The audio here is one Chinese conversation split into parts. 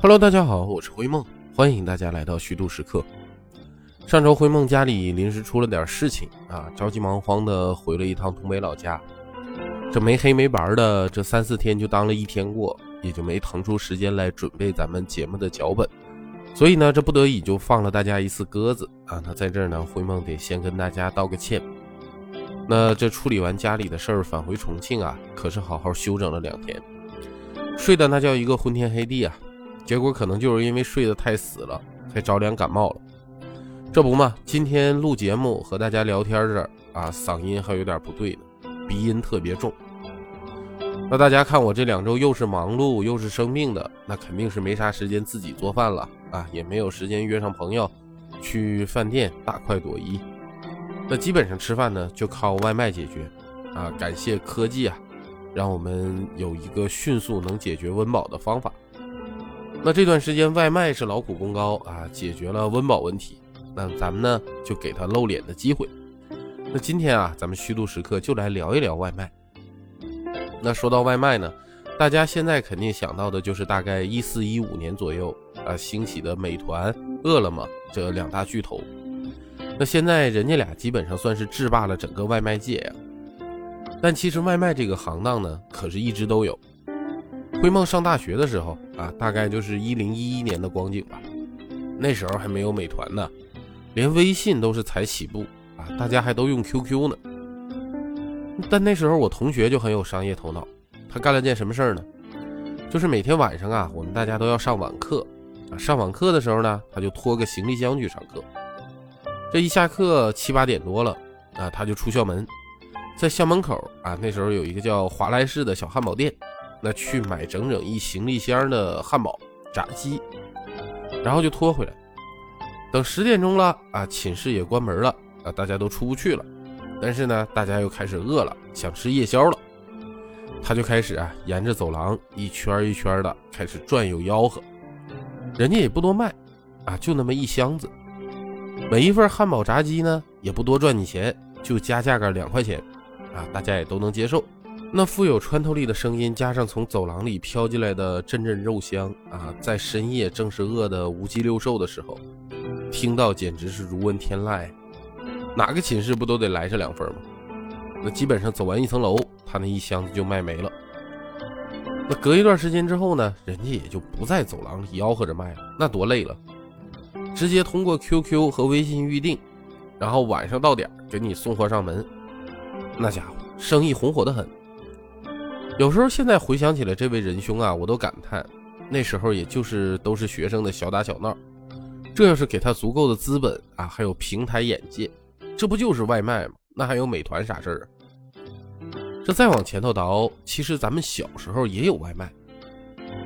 Hello，大家好，我是灰梦，欢迎大家来到虚度时刻。上周灰梦家里临时出了点事情啊，着急忙慌的回了一趟东北老家。这没黑没白的，这三四天就当了一天过，也就没腾出时间来准备咱们节目的脚本。所以呢，这不得已就放了大家一次鸽子啊。那在这儿呢，灰梦得先跟大家道个歉。那这处理完家里的事儿，返回重庆啊，可是好好休整了两天，睡的那叫一个昏天黑地啊。结果可能就是因为睡得太死了，才着凉感冒了。这不嘛，今天录节目和大家聊天这儿啊，嗓音还有点不对呢，鼻音特别重。那大家看我这两周又是忙碌又是生病的，那肯定是没啥时间自己做饭了啊，也没有时间约上朋友去饭店大快朵颐。那基本上吃饭呢就靠外卖解决啊，感谢科技啊，让我们有一个迅速能解决温饱的方法。那这段时间外卖是劳苦功高啊，解决了温饱问题。那咱们呢就给他露脸的机会。那今天啊，咱们虚度时刻就来聊一聊外卖。那说到外卖呢，大家现在肯定想到的就是大概一四一五年左右啊兴起的美团、饿了么这两大巨头。那现在人家俩基本上算是制霸了整个外卖界呀。但其实外卖这个行当呢，可是一直都有。灰梦上大学的时候啊，大概就是一零一一年的光景吧。那时候还没有美团呢。连微信都是才起步啊，大家还都用 QQ 呢。但那时候我同学就很有商业头脑，他干了件什么事儿呢？就是每天晚上啊，我们大家都要上晚课啊。上网课的时候呢，他就拖个行李箱去上课。这一下课七八点多了啊，他就出校门，在校门口啊，那时候有一个叫华莱士的小汉堡店，那去买整整一行李箱的汉堡、炸鸡，然后就拖回来。等十点钟了啊，寝室也关门了啊，大家都出不去了。但是呢，大家又开始饿了，想吃夜宵了。他就开始啊，沿着走廊一圈一圈的开始转悠吆喝。人家也不多卖啊，就那么一箱子。每一份汉堡炸鸡呢，也不多赚你钱，就加价个两块钱啊，大家也都能接受。那富有穿透力的声音，加上从走廊里飘进来的阵阵肉香啊，在深夜正是饿得五鸡六兽的时候。听到简直是如闻天籁，哪个寝室不都得来这两份吗？那基本上走完一层楼，他那一箱子就卖没了。那隔一段时间之后呢，人家也就不在走廊里吆喝着卖了，那多累了，直接通过 QQ 和微信预定，然后晚上到点给你送货上门，那家伙生意红火的很。有时候现在回想起来，这位仁兄啊，我都感叹，那时候也就是都是学生的小打小闹。这要是给他足够的资本啊，还有平台眼界，这不就是外卖吗？那还有美团啥事儿啊？这再往前头倒，其实咱们小时候也有外卖。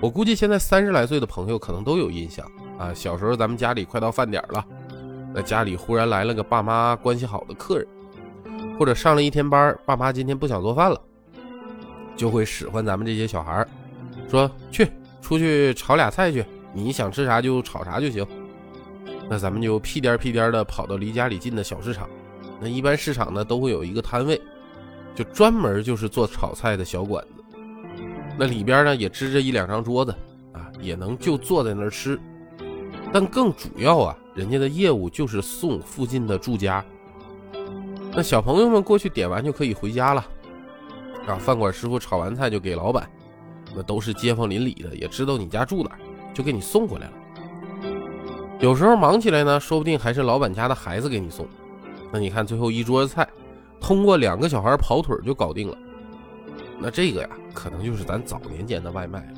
我估计现在三十来岁的朋友可能都有印象啊。小时候咱们家里快到饭点了，那家里忽然来了个爸妈关系好的客人，或者上了一天班，爸妈今天不想做饭了，就会使唤咱们这些小孩儿说去出去炒俩菜去，你想吃啥就炒啥就行。那咱们就屁颠屁颠的跑到离家里近的小市场，那一般市场呢都会有一个摊位，就专门就是做炒菜的小馆子。那里边呢也支着一两张桌子啊，也能就坐在那儿吃。但更主要啊，人家的业务就是送附近的住家。那小朋友们过去点完就可以回家了，啊，饭馆师傅炒完菜就给老板，那都是街坊邻里的，也知道你家住哪，就给你送过来了。有时候忙起来呢，说不定还是老板家的孩子给你送。那你看最后一桌子菜，通过两个小孩跑腿就搞定了。那这个呀，可能就是咱早年间的外卖。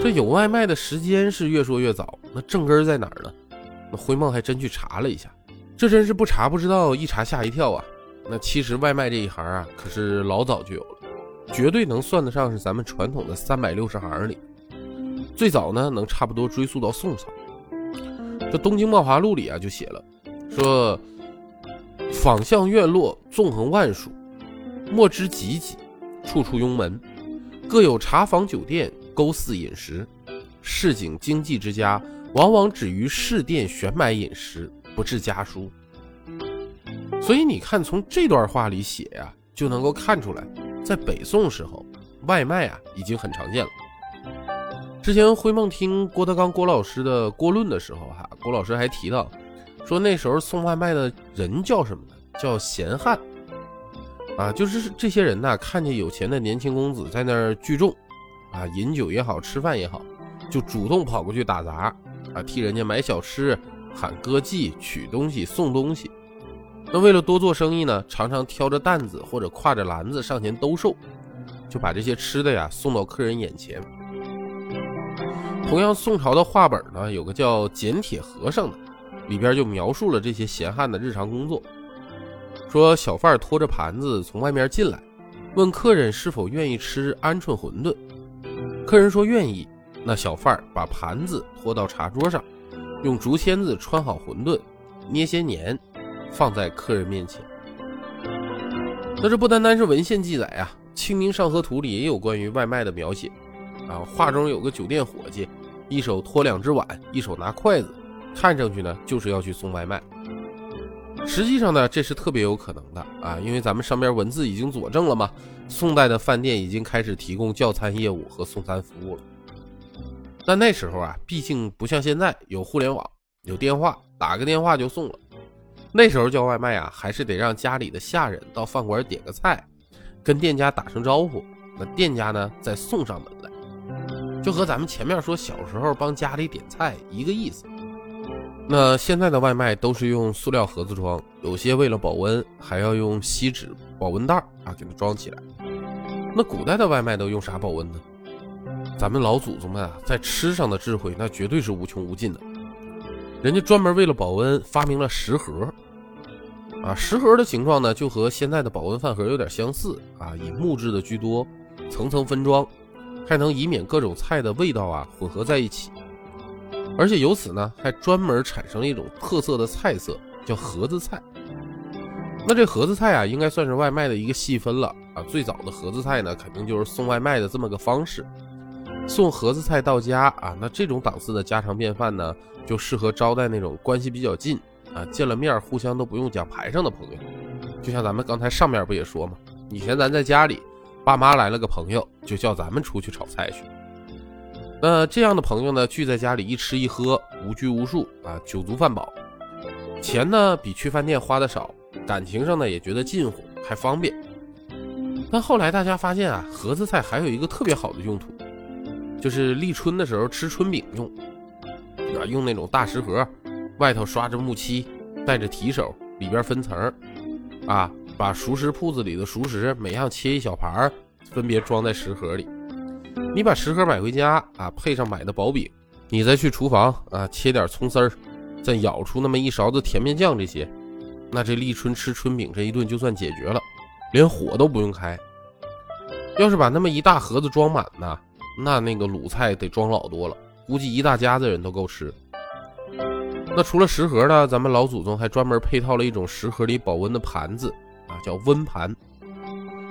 这有外卖的时间是越说越早，那正根在哪儿呢？那灰梦还真去查了一下，这真是不查不知道，一查吓一跳啊！那其实外卖这一行啊，可是老早就有了，绝对能算得上是咱们传统的三百六十行里。最早呢，能差不多追溯到宋朝。这《东京漫华录》里啊就写了，说坊巷院落纵横万数，莫之几几，处处拥门，各有茶坊酒店，勾肆饮食。市井经济之家，往往止于市店选买饮食，不置家书。所以你看，从这段话里写呀，就能够看出来，在北宋时候，外卖啊已经很常见了。之前灰梦听郭德纲郭老师的郭论的时候，哈，郭老师还提到，说那时候送外卖的人叫什么呢？叫闲汉，啊，就是这些人呐，看见有钱的年轻公子在那儿聚众，啊，饮酒也好，吃饭也好，就主动跑过去打杂，啊，替人家买小吃，喊歌妓，取东西，送东西。那为了多做生意呢，常常挑着担子或者挎着篮子上前兜售，就把这些吃的呀送到客人眼前。同样，宋朝的画本呢，有个叫《剪铁和尚》的，里边就描述了这些闲汉的日常工作。说小贩拖着盘子从外面进来，问客人是否愿意吃鹌鹑馄饨。客人说愿意，那小贩把盘子拖到茶桌上，用竹签子穿好馄饨，捏些黏，放在客人面前。那这不单单是文献记载啊，《清明上河图》里也有关于外卖的描写。啊，画中有个酒店伙计，一手托两只碗，一手拿筷子，看上去呢就是要去送外卖。实际上呢，这是特别有可能的啊，因为咱们上边文字已经佐证了嘛。宋代的饭店已经开始提供叫餐业务和送餐服务了。但那时候啊，毕竟不像现在有互联网、有电话，打个电话就送了。那时候叫外卖啊，还是得让家里的下人到饭馆点个菜，跟店家打声招呼，那店家呢再送上门来。就和咱们前面说小时候帮家里点菜一个意思。那现在的外卖都是用塑料盒子装，有些为了保温还要用锡纸保温袋啊给它装起来。那古代的外卖都用啥保温呢？咱们老祖宗们啊，在吃上的智慧那绝对是无穷无尽的。人家专门为了保温发明了食盒啊，食盒的形状呢就和现在的保温饭盒有点相似啊，以木质的居多，层层分装。还能以免各种菜的味道啊混合在一起，而且由此呢还专门产生了一种特色的菜色，叫盒子菜。那这盒子菜啊，应该算是外卖的一个细分了啊。最早的盒子菜呢，肯定就是送外卖的这么个方式，送盒子菜到家啊。那这种档次的家常便饭呢，就适合招待那种关系比较近啊，见了面互相都不用讲排上的朋友。就像咱们刚才上面不也说吗？以前咱在家里。爸妈来了个朋友，就叫咱们出去炒菜去。那这样的朋友呢，聚在家里一吃一喝，无拘无束啊，酒足饭饱，钱呢比去饭店花的少，感情上呢也觉得近乎，还方便。但后来大家发现啊，盒子菜还有一个特别好的用途，就是立春的时候吃春饼用，啊，用那种大食盒，外头刷着木漆，带着提手，里边分层，啊。把熟食铺子里的熟食每样切一小盘儿，分别装在食盒里。你把食盒买回家啊，配上买的薄饼，你再去厨房啊切点葱丝儿，再舀出那么一勺子甜面酱，这些，那这立春吃春饼这一顿就算解决了，连火都不用开。要是把那么一大盒子装满呢，那那个卤菜得装老多了，估计一大家子人都够吃。那除了食盒呢，咱们老祖宗还专门配套了一种食盒里保温的盘子。啊，叫温盘，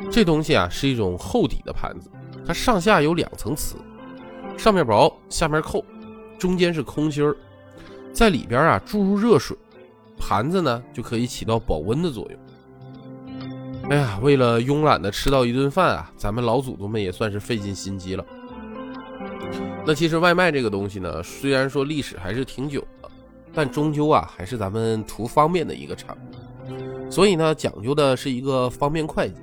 这东西啊是一种厚底的盘子，它上下有两层瓷，上面薄，下面厚，中间是空心儿，在里边啊注入热水，盘子呢就可以起到保温的作用。哎呀，为了慵懒的吃到一顿饭啊，咱们老祖宗们也算是费尽心机了。那其实外卖这个东西呢，虽然说历史还是挺久的，但终究啊还是咱们图方便的一个产物。所以呢，讲究的是一个方便快捷。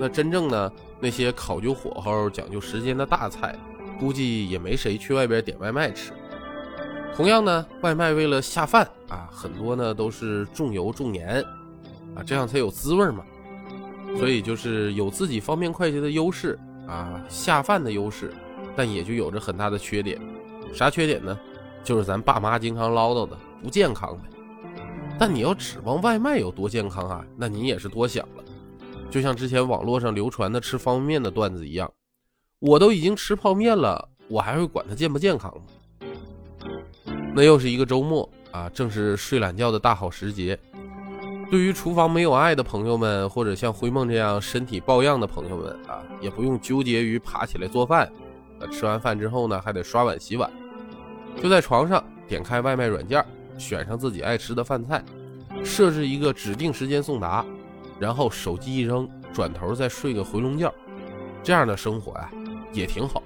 那真正呢，那些考究火候、讲究时间的大菜，估计也没谁去外边点外卖吃。同样呢，外卖为了下饭啊，很多呢都是重油重盐啊，这样才有滋味嘛。所以就是有自己方便快捷的优势啊，下饭的优势，但也就有着很大的缺点。啥缺点呢？就是咱爸妈经常唠叨的不健康呗。但你要指望外卖有多健康啊？那你也是多想了。就像之前网络上流传的吃方便面的段子一样，我都已经吃泡面了，我还会管它健不健康吗？那又是一个周末啊，正是睡懒觉的大好时节。对于厨房没有爱的朋友们，或者像灰梦这样身体抱恙的朋友们啊，也不用纠结于爬起来做饭。那，吃完饭之后呢，还得刷碗洗碗，就在床上点开外卖软件。选上自己爱吃的饭菜，设置一个指定时间送达，然后手机一扔，转头再睡个回笼觉，这样的生活呀也挺好。